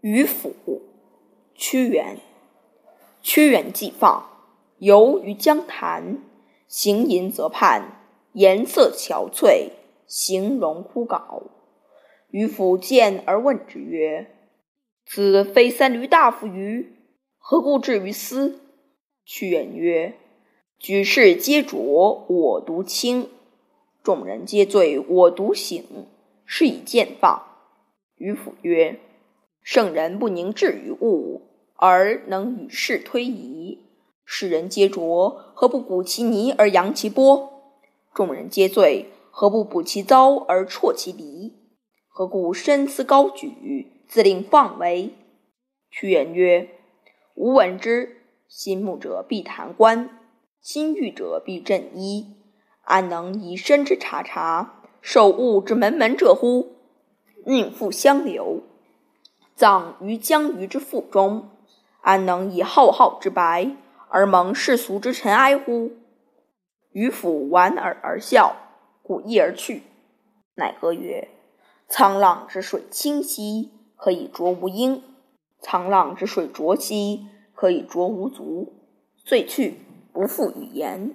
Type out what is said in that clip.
渔父，屈原。屈原既放，游于江潭，行吟则畔，颜色憔悴，形容枯槁。渔父见而问之曰：“子非三闾大夫于？何故至于斯？”屈原曰：“举世皆浊，我独清；众人皆醉，我独醒。是以见放。”渔父曰。圣人不凝滞于物，而能与世推移。世人皆浊，何不鼓其泥而扬其波？众人皆醉，何不补其糟而啜其醨？何故深思高举，自令放为？屈原曰：“吾闻之，心慕者必弹冠，心欲者必振衣。安能以身之察察，受物之门门者乎？宁复相留。”葬于江鱼之腹中，安能以浩浩之白而蒙世俗之尘埃乎？渔父莞尔而笑，鼓翼而去。乃歌曰：“沧浪之水清兮，可以濯吾缨；沧浪之水浊兮，可以濯吾足。”遂去，不复语言。